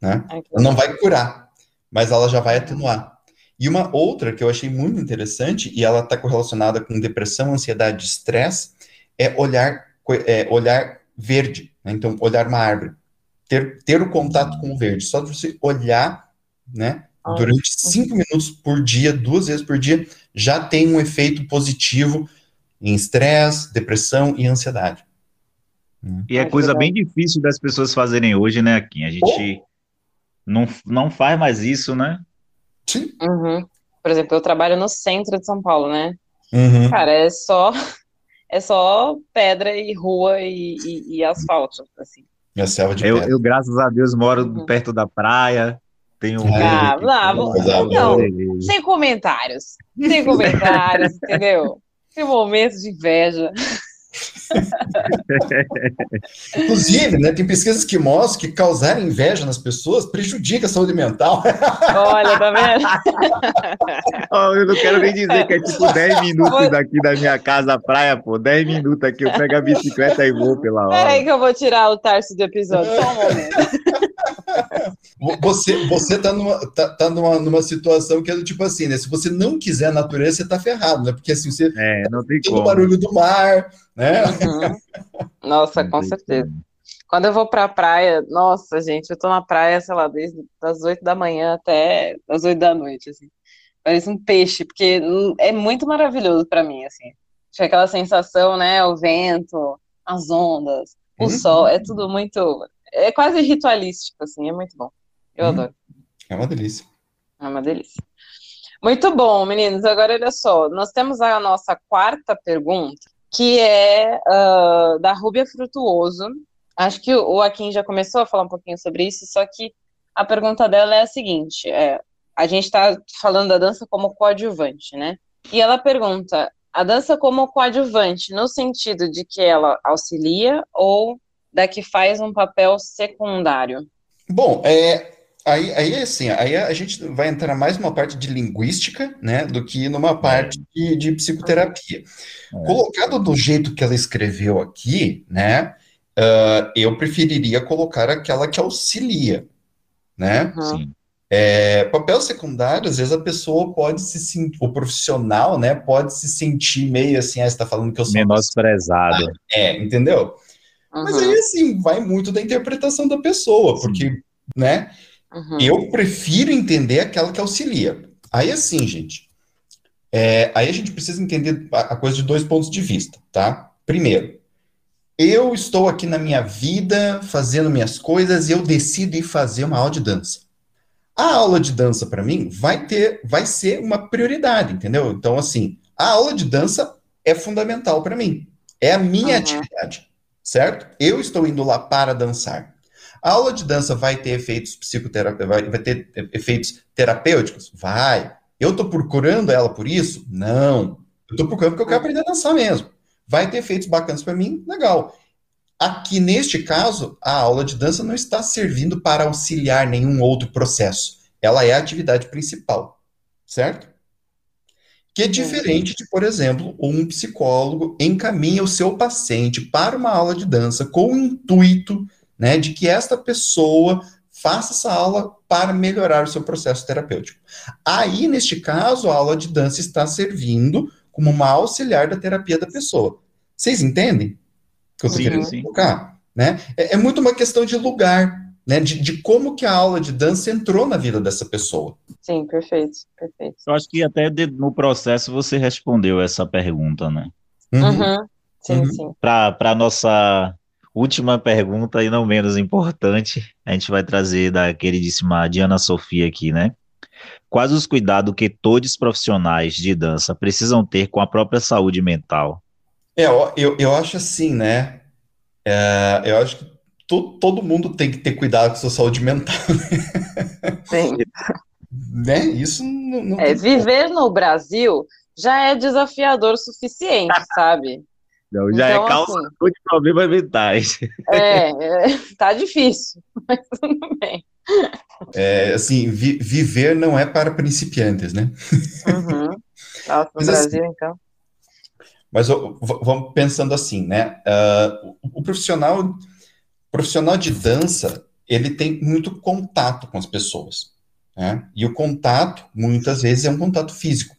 Né? não vai curar, mas ela já vai atenuar. E uma outra que eu achei muito interessante, e ela está correlacionada com depressão, ansiedade e estresse, é olhar, é olhar verde. Né? Então, olhar uma árvore. Ter, ter o contato com o verde. Só de você olhar, né? Durante cinco minutos por dia, duas vezes por dia, já tem um efeito positivo em estresse, depressão e ansiedade. E é coisa bem difícil das pessoas fazerem hoje, né, Kim? A gente oh. não, não faz mais isso, né? Sim. Uhum. Por exemplo, eu trabalho no centro de São Paulo, né? Uhum. Cara, é só é só pedra e rua e, e, e asfalto, assim. E a selva de eu, eu, graças a Deus, moro uhum. perto da praia. Tenho um. Ah, não, não, não, sem comentários. Sem comentários, entendeu? Sem momentos de inveja. Inclusive, né, tem pesquisas que mostram que causar inveja nas pessoas prejudica a saúde mental. Olha, tá vendo? oh, eu não quero nem dizer que é tipo 10 minutos daqui da minha casa à praia, pô. 10 minutos aqui, eu pego a bicicleta e vou pela hora. Peraí que eu vou tirar o Tarso do episódio, só um momento. Você, você tá, numa, tá, tá numa, numa situação que é do tipo assim, né? Se você não quiser a natureza, você tá ferrado, né? Porque assim, você é, não tem, tem o barulho do mar, né? Uhum. Nossa, com certeza. Quando eu vou pra praia, nossa, gente, eu tô na praia, sei lá, desde as 8 da manhã até as 8 da noite, assim. Parece um peixe, porque é muito maravilhoso para mim, assim. Tinha aquela sensação, né? O vento, as ondas, o uhum. sol, é tudo muito é quase ritualístico, assim, é muito bom. Eu hum, adoro. É uma delícia. É uma delícia. Muito bom, meninos. Agora, olha só, nós temos a nossa quarta pergunta, que é uh, da Rúbia Frutuoso. Acho que o Akin já começou a falar um pouquinho sobre isso, só que a pergunta dela é a seguinte: é, a gente está falando da dança como coadjuvante, né? E ela pergunta: a dança como coadjuvante, no sentido de que ela auxilia ou da que faz um papel secundário? Bom, é, aí, aí assim, aí a gente vai entrar mais numa parte de linguística, né, do que numa parte de, de psicoterapia. É. Colocado do jeito que ela escreveu aqui, né, uh, eu preferiria colocar aquela que auxilia, né? Uhum. Sim. É, papel secundário, às vezes a pessoa pode se sentir, o profissional, né, pode se sentir meio assim, ah, você está falando que eu sou. Menosprezado. É, entendeu? Uhum. Mas aí, assim, vai muito da interpretação da pessoa, porque, né, uhum. eu prefiro entender aquela que auxilia. Aí, assim, gente, é, aí a gente precisa entender a, a coisa de dois pontos de vista, tá? Primeiro, eu estou aqui na minha vida, fazendo minhas coisas, e eu decido ir fazer uma aula de dança. A aula de dança, para mim, vai ter, vai ser uma prioridade, entendeu? Então, assim, a aula de dança é fundamental para mim. É a minha uhum. atividade, certo? Eu estou indo lá para dançar. A aula de dança vai ter efeitos psicoterapêuticos, vai, ter efeitos terapêuticos? Vai. Eu estou procurando ela por isso? Não. Eu estou procurando porque eu quero aprender a dançar mesmo. Vai ter efeitos bacanas para mim? Legal. Aqui, neste caso, a aula de dança não está servindo para auxiliar nenhum outro processo. Ela é a atividade principal, certo? Que é diferente de, por exemplo, um psicólogo encaminha o seu paciente para uma aula de dança com o intuito né, de que esta pessoa faça essa aula para melhorar o seu processo terapêutico. Aí, neste caso, a aula de dança está servindo como uma auxiliar da terapia da pessoa. Vocês entendem? que eu estou querendo sim. colocar, né? É, é, muito uma questão de lugar, né? De, de, como que a aula de dança entrou na vida dessa pessoa. Sim, perfeito, perfeito. Eu acho que até de, no processo você respondeu essa pergunta, né? Uhum. uhum. Sim, uhum. sim. Para a nossa última pergunta e não menos importante, a gente vai trazer da queridíssima Diana Sofia aqui, né? Quais os cuidados que todos os profissionais de dança precisam ter com a própria saúde mental? É, eu, eu acho assim, né? É, eu acho que to, todo mundo tem que ter cuidado com a sua saúde mental. Né? Sim. né? Isso não, não é, Viver no Brasil já é desafiador o suficiente, sabe? Não, já é então, é causa assim, de problemas mentais. É, é, tá difícil, mas tudo bem. É, assim, vi, viver não é para principiantes, né? Uhum. Nossa, no mas, assim, Brasil, assim, então. Mas vamos pensando assim, né? Uh, o profissional, profissional de dança, ele tem muito contato com as pessoas, né? E o contato, muitas vezes, é um contato físico,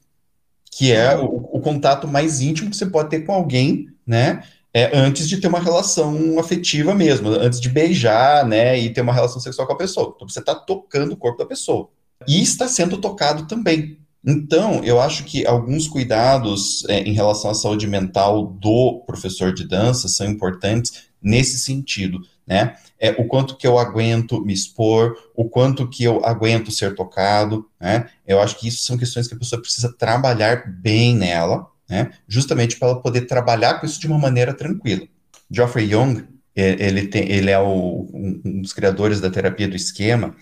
que é o, o contato mais íntimo que você pode ter com alguém, né? É, antes de ter uma relação afetiva mesmo, antes de beijar, né, e ter uma relação sexual com a pessoa. Então, você está tocando o corpo da pessoa. E está sendo tocado também. Então, eu acho que alguns cuidados é, em relação à saúde mental do professor de dança são importantes nesse sentido, né? É, o quanto que eu aguento me expor, o quanto que eu aguento ser tocado, né? Eu acho que isso são questões que a pessoa precisa trabalhar bem nela, né? Justamente para ela poder trabalhar com isso de uma maneira tranquila. Geoffrey Young, é, ele, tem, ele é o, um dos criadores da terapia do esquema,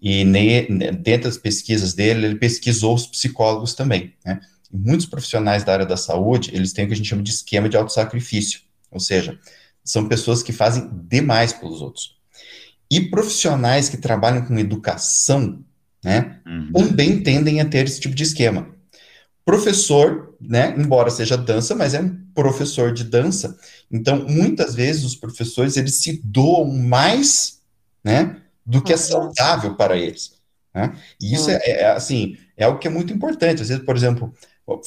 e ne, dentro das pesquisas dele, ele pesquisou os psicólogos também, né? Muitos profissionais da área da saúde, eles têm o que a gente chama de esquema de autossacrifício, ou seja, são pessoas que fazem demais pelos outros. E profissionais que trabalham com educação, né, uhum. também tendem a ter esse tipo de esquema. Professor, né, embora seja dança, mas é um professor de dança, então muitas vezes os professores eles se doam mais, né, do que é saudável para eles. Né? E isso é, é, assim, é algo que é muito importante. Às vezes, por exemplo,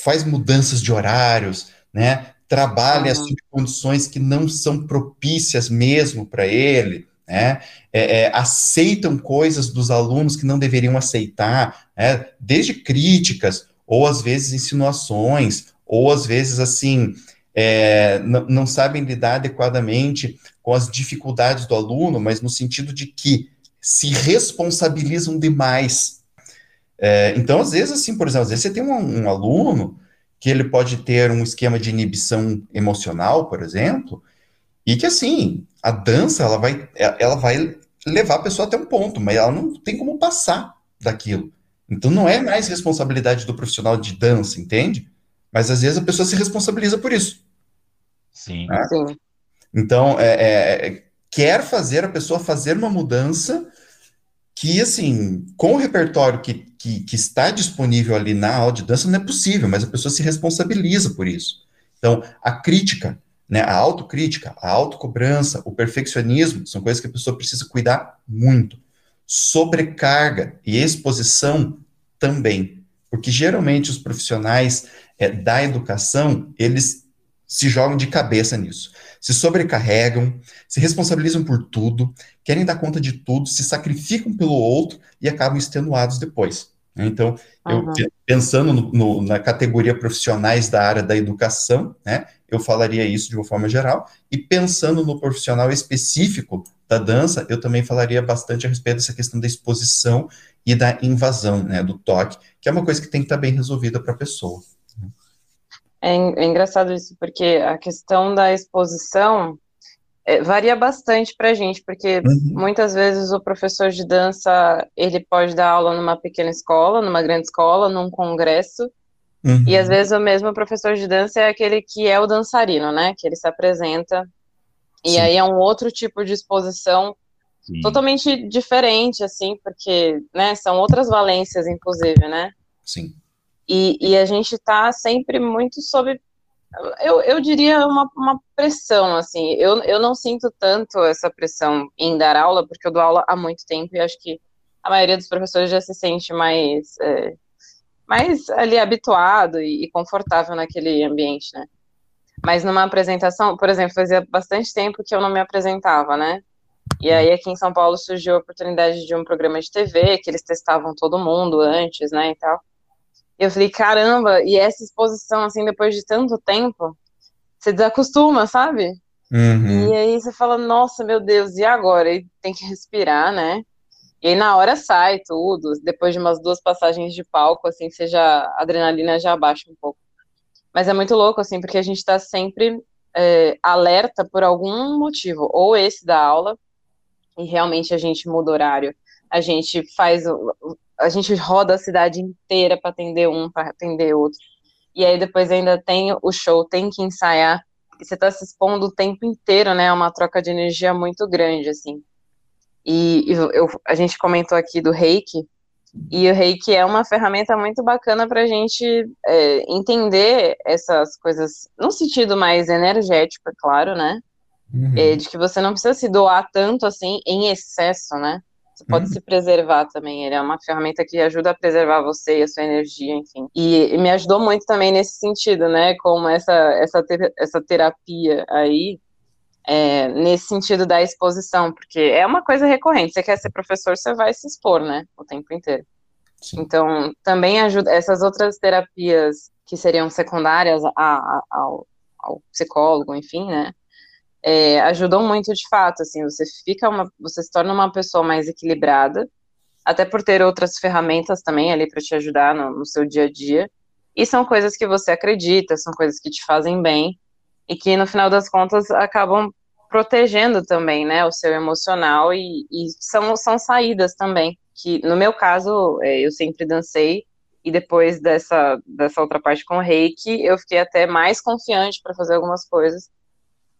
faz mudanças de horários, né? Trabalha uhum. sob condições que não são propícias mesmo para ele, né? É, é, aceitam coisas dos alunos que não deveriam aceitar, né? desde críticas, ou às vezes insinuações, ou às vezes assim, é, não sabem lidar adequadamente com as dificuldades do aluno, mas no sentido de que se responsabilizam demais. É, então, às vezes, assim, por exemplo, às vezes você tem um, um, aluno que ele pode ter um esquema de inibição emocional, por exemplo, E que assim, a dança ela vai, ela vai levar a pessoa até um ponto, mas ela não tem como passar daquilo. Então não é mais responsabilidade do profissional de dança, entende? Mas às vezes a pessoa se responsabiliza por isso. Sim. Né? Sim. Então, é, é, é, quer fazer a pessoa fazer uma mudança que, assim, com o repertório que, que, que, está disponível ali na aula de dança, não é possível, mas a pessoa se responsabiliza por isso. Então, a crítica, né, a autocrítica, a autocobrança, o perfeccionismo, são coisas que a pessoa precisa cuidar muito. Sobrecarga e exposição também, porque geralmente os profissionais é, da educação, eles se jogam de cabeça nisso. Se sobrecarregam, se responsabilizam por tudo, querem dar conta de tudo, se sacrificam pelo outro e acabam extenuados depois. Né? Então, uhum. eu, pensando no, no, na categoria profissionais da área da educação, né, eu falaria isso de uma forma geral, e pensando no profissional específico da dança, eu também falaria bastante a respeito dessa questão da exposição e da invasão, né, do toque, que é uma coisa que tem que estar bem resolvida para a pessoa. É, é, engraçado isso, porque a questão da exposição é, varia bastante para a gente, porque uhum. muitas vezes o professor de dança, ele pode dar aula numa pequena escola, numa grande escola, num congresso, uhum. e às vezes o mesmo professor de dança é aquele que é o dançarino, né, que ele se apresenta, e Sim. aí é um outro tipo de exposição Sim. totalmente diferente, assim, porque, né, são outras valências, inclusive, né? Sim. E, e a gente está sempre muito sob, eu, eu diria, uma, uma pressão, assim. Eu, eu não sinto tanto essa pressão em dar aula, porque eu dou aula há muito tempo e acho que a maioria dos professores já se sente mais, é, mais ali habituado e, e confortável naquele ambiente, né? Mas numa apresentação, por exemplo, fazia bastante tempo que eu não me apresentava, né? E aí aqui em São Paulo surgiu a oportunidade de um programa de TV, que eles testavam todo mundo antes, né, e tal. Eu falei, caramba, e essa exposição, assim, depois de tanto tempo, você desacostuma, sabe? Uhum. E aí você fala, nossa, meu Deus, e agora? E tem que respirar, né? E aí na hora sai tudo, depois de umas duas passagens de palco, assim, você já, a adrenalina já abaixa um pouco. Mas é muito louco, assim, porque a gente tá sempre é, alerta por algum motivo, ou esse da aula, e realmente a gente muda horário, a gente faz, a gente roda a cidade inteira para atender um, para atender outro, e aí depois ainda tem o show, tem que ensaiar, e você está se expondo o tempo inteiro, né, é uma troca de energia muito grande, assim. E, e eu, a gente comentou aqui do reiki, e o reiki é uma ferramenta muito bacana para a gente é, entender essas coisas, no sentido mais energético, é claro, né? Uhum. É, de que você não precisa se doar tanto assim em excesso, né? Você pode uhum. se preservar também. Ele é uma ferramenta que ajuda a preservar você e a sua energia, enfim. E, e me ajudou muito também nesse sentido, né? Como essa, essa, ter, essa terapia aí, é, nesse sentido da exposição, porque é uma coisa recorrente. Você quer ser professor, você vai se expor, né? O tempo inteiro. Sim. Então, também ajuda essas outras terapias que seriam secundárias a, a, ao, ao psicólogo, enfim, né? É, ajudam muito de fato, assim, você fica uma, você se torna uma pessoa mais equilibrada, até por ter outras ferramentas também ali para te ajudar no, no, seu dia a dia, e são coisas que você acredita, são coisas que te fazem bem, e que no final das contas acabam protegendo também, né, o seu emocional, e, e são, são saídas também, que no meu caso, é, eu sempre dancei, e depois dessa, dessa outra parte com o reiki, eu fiquei até mais confiante para fazer algumas coisas,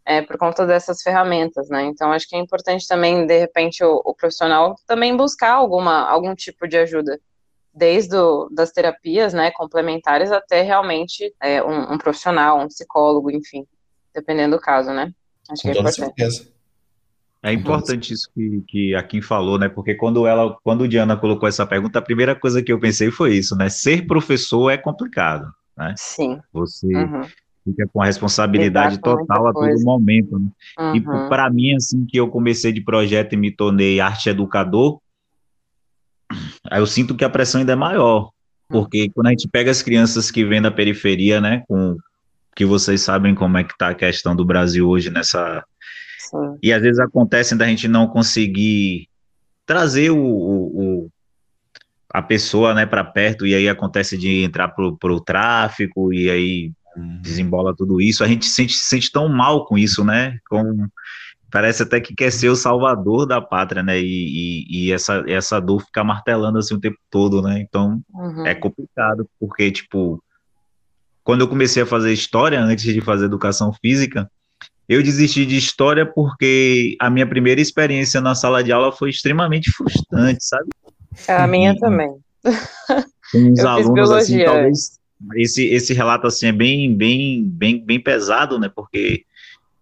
é, por conta dessas ferramentas, né? Então, acho que é importante também, de repente, o, o profissional também buscar alguma, algum tipo de ajuda, desde o, das terapias, né, complementares, até realmente é, um, um, profissional, um psicólogo, enfim, dependendo do caso, né? Acho que é importante. Certeza. É importante isso que, que a Kim falou, né? Porque quando ela, quando Diana colocou essa pergunta, a primeira coisa que eu pensei foi isso, né? Ser professor é complicado, né? Sim. Você, uhum fica com a responsabilidade total a todo momento. Né? Uhum. E para mim, assim, que eu comecei de projeto e me tornei arte educador, aí eu sinto que a pressão ainda é maior, porque quando a gente pega as crianças que vêm da periferia, né, com que vocês sabem como é que está a questão do Brasil hoje nessa Sim. e às vezes acontece da gente não conseguir trazer o, o, o a pessoa né para perto e aí acontece de entrar pro, pro tráfico e aí desembola tudo isso. A gente se sente, se sente tão mal com isso, né? Com, parece até que quer ser o salvador da pátria, né? E, e, e essa, essa dor fica martelando assim o tempo todo, né? Então uhum. é complicado, porque, tipo, quando eu comecei a fazer história, antes de fazer educação física, eu desisti de história porque a minha primeira experiência na sala de aula foi extremamente frustrante, sabe? A minha também. Com os eu alunos, assim, talvez esse, esse relato assim é bem, bem, bem, bem pesado, né? Porque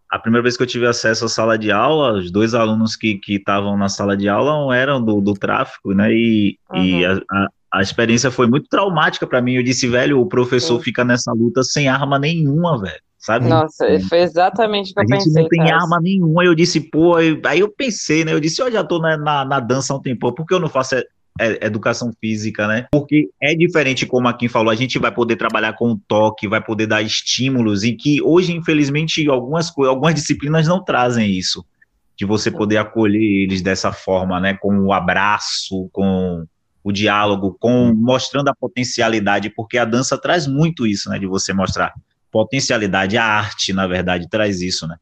a primeira vez que eu tive acesso à sala de aula, os dois alunos que estavam na sala de aula eram do, do tráfico, né? E, uhum. e a, a, a, experiência foi muito traumática para mim. Eu disse, velho, o professor Sim. fica nessa luta sem arma nenhuma, velho. Sabe? Nossa, foi exatamente o que a eu pensei. Gente não tem arma nenhuma. Eu disse, pô, aí eu pensei, né? Eu disse, eu já tô na, na, na dança há um tempo, por que eu não faço é, educação física, né? Porque é diferente, como a Kim falou, a gente vai poder trabalhar com o toque, vai poder dar estímulos, e que hoje, infelizmente, algumas, algumas disciplinas não trazem isso, de você poder acolher eles dessa forma, né? Com o abraço, com o diálogo, com mostrando a potencialidade, porque a dança traz muito isso, né? De você mostrar potencialidade, a arte, na verdade, traz isso, né?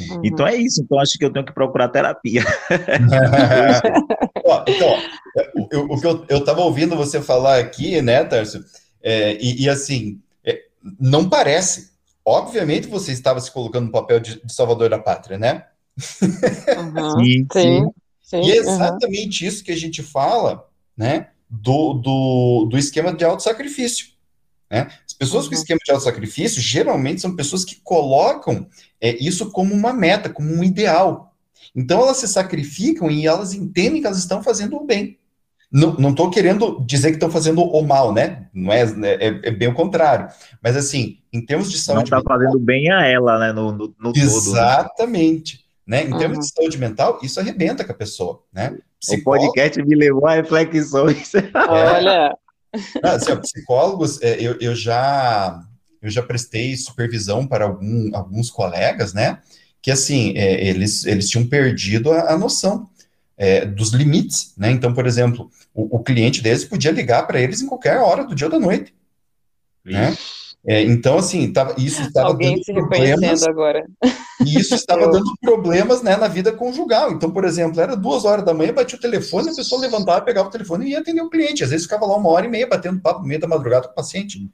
Uhum. Então é isso, então acho que eu tenho que procurar terapia. então, eu, o que eu estava ouvindo você falar aqui, né, Tarso, é, e, e, assim, é, não parece. Obviamente você estava se colocando no papel de, de salvador da pátria, né? Uhum, sim, sim, sim, E é exatamente uhum. isso que a gente fala, né, do, do, do esquema de auto-sacrifício. Né? As pessoas uhum. com esquema de auto-sacrifício geralmente são pessoas que colocam é, isso como uma meta, como um ideal. Então elas se sacrificam e elas entendem que elas estão fazendo o bem. Não estou querendo dizer que estão fazendo o mal, né? Não é, é, é, bem o contrário. Mas assim, em termos de saúde. Não está fazendo bem a ela, né? No, no, no Exatamente. Todo, né? Né? Em uhum. termos de saúde mental, isso arrebenta com a pessoa, né? Psicólogo... O podcast me levou a reflexões. Olha, assim, ó, psicólogos, é, eu, eu, já, eu já prestei supervisão para algum, alguns colegas, né? Que assim, é, eles, eles tinham perdido a, a noção é, dos limites, né? Então, por exemplo, o, o cliente deles podia ligar para eles em qualquer hora do dia ou da noite. Né? É, então, assim, tava, isso estava Alguém dando se problemas, agora. E isso estava dando problemas né, na vida conjugal. Então, por exemplo, era duas horas da manhã, batia o telefone, a pessoa levantava, pegava o telefone e ia atender o cliente. Às vezes ficava lá uma hora e meia batendo papo no meio da madrugada com o paciente.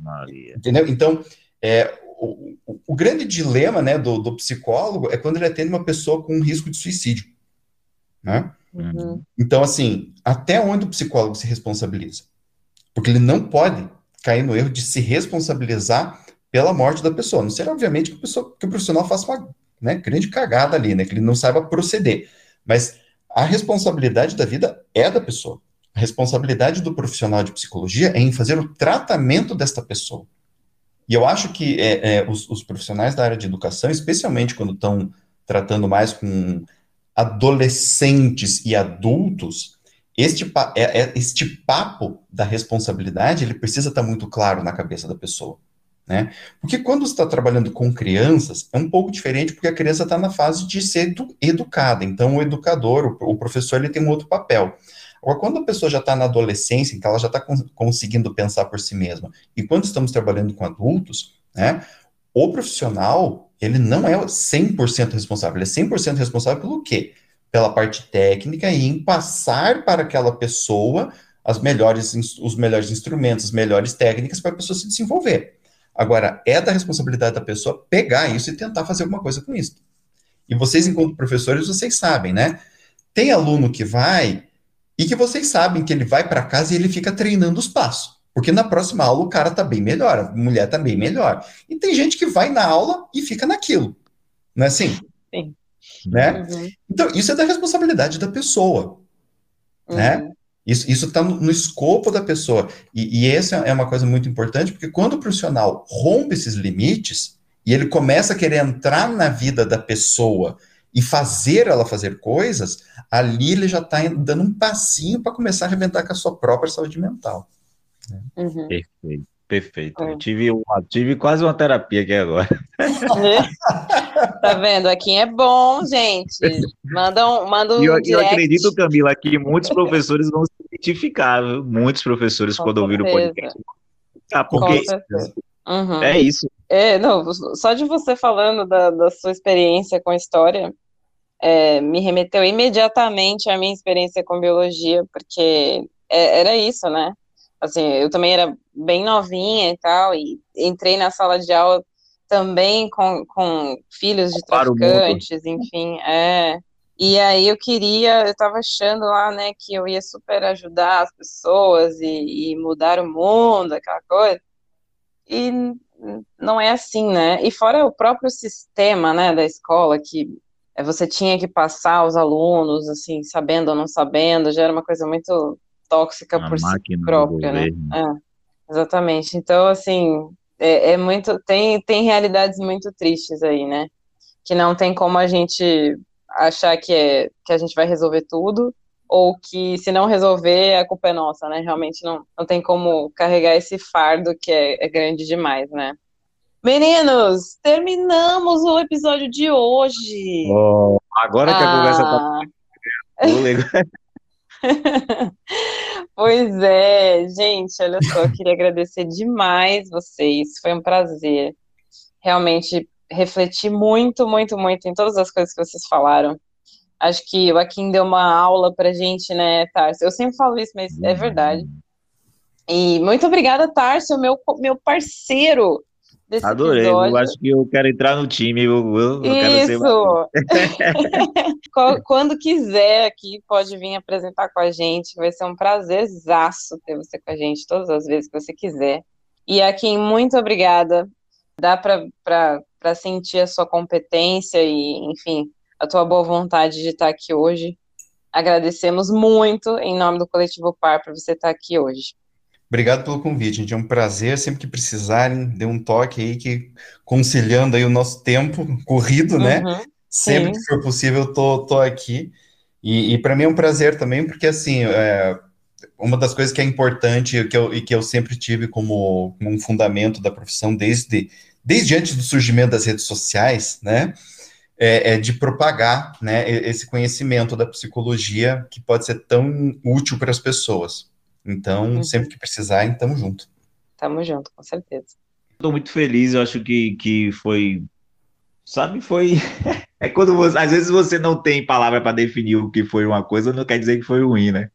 Maria. Entendeu? Então, é, o, o, o, grande dilema né, do, do, psicólogo é quando ele atende uma pessoa com risco de suicídio. Né? Uhum. Então, assim, até onde o psicólogo se responsabiliza? Porque ele não pode cair no erro de se responsabilizar pela morte da pessoa. Não será, obviamente, que, pessoa, que o profissional faça uma né, grande cagada ali, né, que ele não saiba proceder. Mas a responsabilidade da vida é da pessoa. A responsabilidade do profissional de psicologia é em fazer o tratamento desta pessoa. E eu acho que é, é, os, os, profissionais da área de educação, especialmente quando estão tratando mais com adolescentes e adultos, este, é, é, este papo da responsabilidade, ele precisa estar muito claro na cabeça da pessoa. Né? Porque quando você está trabalhando com crianças, é um pouco diferente, porque a criança está na fase de ser edu educada. Então, o educador, o, o, professor, ele tem um outro papel. Agora, quando a pessoa já está na adolescência, então ela já está conseguindo pensar por si mesma, e quando estamos trabalhando com adultos, né, o profissional, ele não é 100% responsável, ele é 100% responsável pelo quê? Pela parte técnica e em passar para aquela pessoa as melhores, os melhores instrumentos, as melhores técnicas para a pessoa se desenvolver. Agora, é da responsabilidade da pessoa pegar isso e tentar fazer alguma coisa com isso. E vocês, enquanto professores, vocês sabem, né? Tem aluno que vai e que vocês sabem que ele vai para casa e ele fica treinando os passos. Porque na próxima aula o cara tá bem melhor, a mulher tá bem melhor. E tem gente que vai na aula e fica naquilo. Não é assim? Sim né? Uhum. Então, isso é da responsabilidade da pessoa, né? uhum. né? Isso está no, no, escopo da pessoa. E, e essa é uma coisa muito importante, porque quando o profissional rompe esses limites e ele começa a querer entrar na vida da pessoa e fazer ela fazer coisas, ali ele já está dando um passinho para começar a arrebentar com a sua própria saúde mental. Né? Uhum. Perfeito. Perfeito. É. Eu tive, uma, tive quase uma terapia aqui agora. tá vendo? Aqui é bom, gente. Manda um, manda um eu, eu acredito, Camila, que muitos professores vão se identificar, viu? Muitos professores, Com quando ouviram o podcast. Ah, porque Uhum. É isso. É, não, só de você falando da, da sua experiência com história, é, me remeteu imediatamente à minha experiência com biologia, porque é, era isso, né? Assim, eu também era bem novinha e tal, e entrei na sala de aula também com, com filhos de traficantes, enfim, é. E aí eu queria, eu estava achando lá, né, que eu ia super ajudar as pessoas e, e mudar o mundo, aquela coisa. E não é assim, né? E fora o próprio sistema, né, da escola, que você tinha que passar os alunos, assim, sabendo ou não sabendo, já era uma coisa muito tóxica A por si própria, né? É, exatamente. Então, assim, é, é, muito, tem, tem realidades muito tristes aí, né? Que não tem como a gente achar que, é, que a gente vai resolver tudo, ou que se não resolver, a culpa é nossa, né? Realmente não, não tem como carregar esse fardo que é, é grande demais, né? Meninos, terminamos o episódio de hoje. Oh, agora que a conversa tá. pois é, gente, olha só, eu queria agradecer demais vocês, foi um prazer realmente refletir muito, muito, muito em todas as coisas que vocês falaram. Acho que o Akin deu uma aula pra gente, né, Tarso? Eu sempre falo isso, mas é verdade. E muito obrigada, Tarso, meu, meu parceiro desse Adorei, episódio. eu acho que eu quero entrar no time, eu, eu, Isso! Quando quiser aqui, pode vir apresentar com a gente, vai ser um prazerzaço ter você com a gente todas as vezes que você quiser. E aqui, muito obrigada. Dá para sentir a sua competência e, enfim, a tua boa vontade de estar aqui hoje. Agradecemos muito em nome do Coletivo Par para você estar aqui hoje. Obrigado pelo convite, gente. É um prazer. Sempre que precisarem, dê um toque aí, que conciliando aí o nosso tempo corrido, né? Uhum, Sempre sim. que for possível, eu tô, tô aqui. E, e para mim é um prazer também, porque assim, é, uma das coisas que é importante que eu, e que eu sempre tive como, como um fundamento da profissão desde, desde antes do surgimento das redes sociais, né? É, é, de propagar né, esse conhecimento da psicologia que pode ser tão útil para as pessoas. Então, uhum. sempre que precisarem, tamo junto. Tamo junto, com certeza. Estou muito feliz, eu acho que, que foi. Sabe, foi. é quando você. Às vezes você não tem palavra para definir o que foi uma coisa, não quer dizer que foi ruim, né?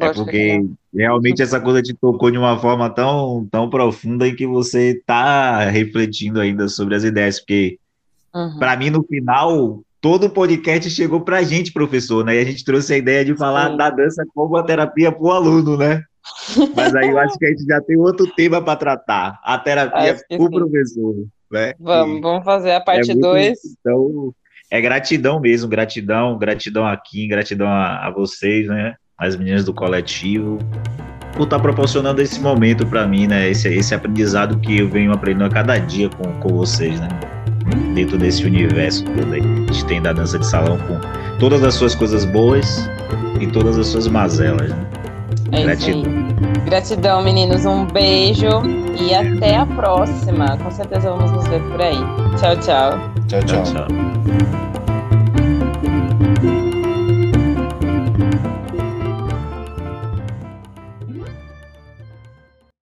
é porque realmente essa coisa te tocou de uma forma tão, tão profunda em que você está refletindo ainda sobre as ideias, porque uhum. para mim no final todo o podcast chegou para a gente, professor, né? E a gente trouxe a ideia de falar Sim. da dança como a terapia para o aluno, né? Mas aí eu acho que a gente já tem outro tema para tratar, a terapia para o professor, né? Vamos, e vamos fazer a parte 2. É então, é gratidão mesmo, gratidão, gratidão aqui, gratidão a, a vocês, né? As meninas do coletivo, por estar tá proporcionando esse momento para mim, né? Esse, esse aprendizado que eu venho aprendendo a cada dia com, com vocês, né? Dentro desse universo todo aí. A gente tem da dança de salão com todas as suas coisas boas e todas as suas mazelas. Né? É Gratidão. Gratidão, meninos. Um beijo e até a próxima. Com certeza vamos nos ver por aí. Tchau, tchau. Tchau, tchau. tchau, tchau.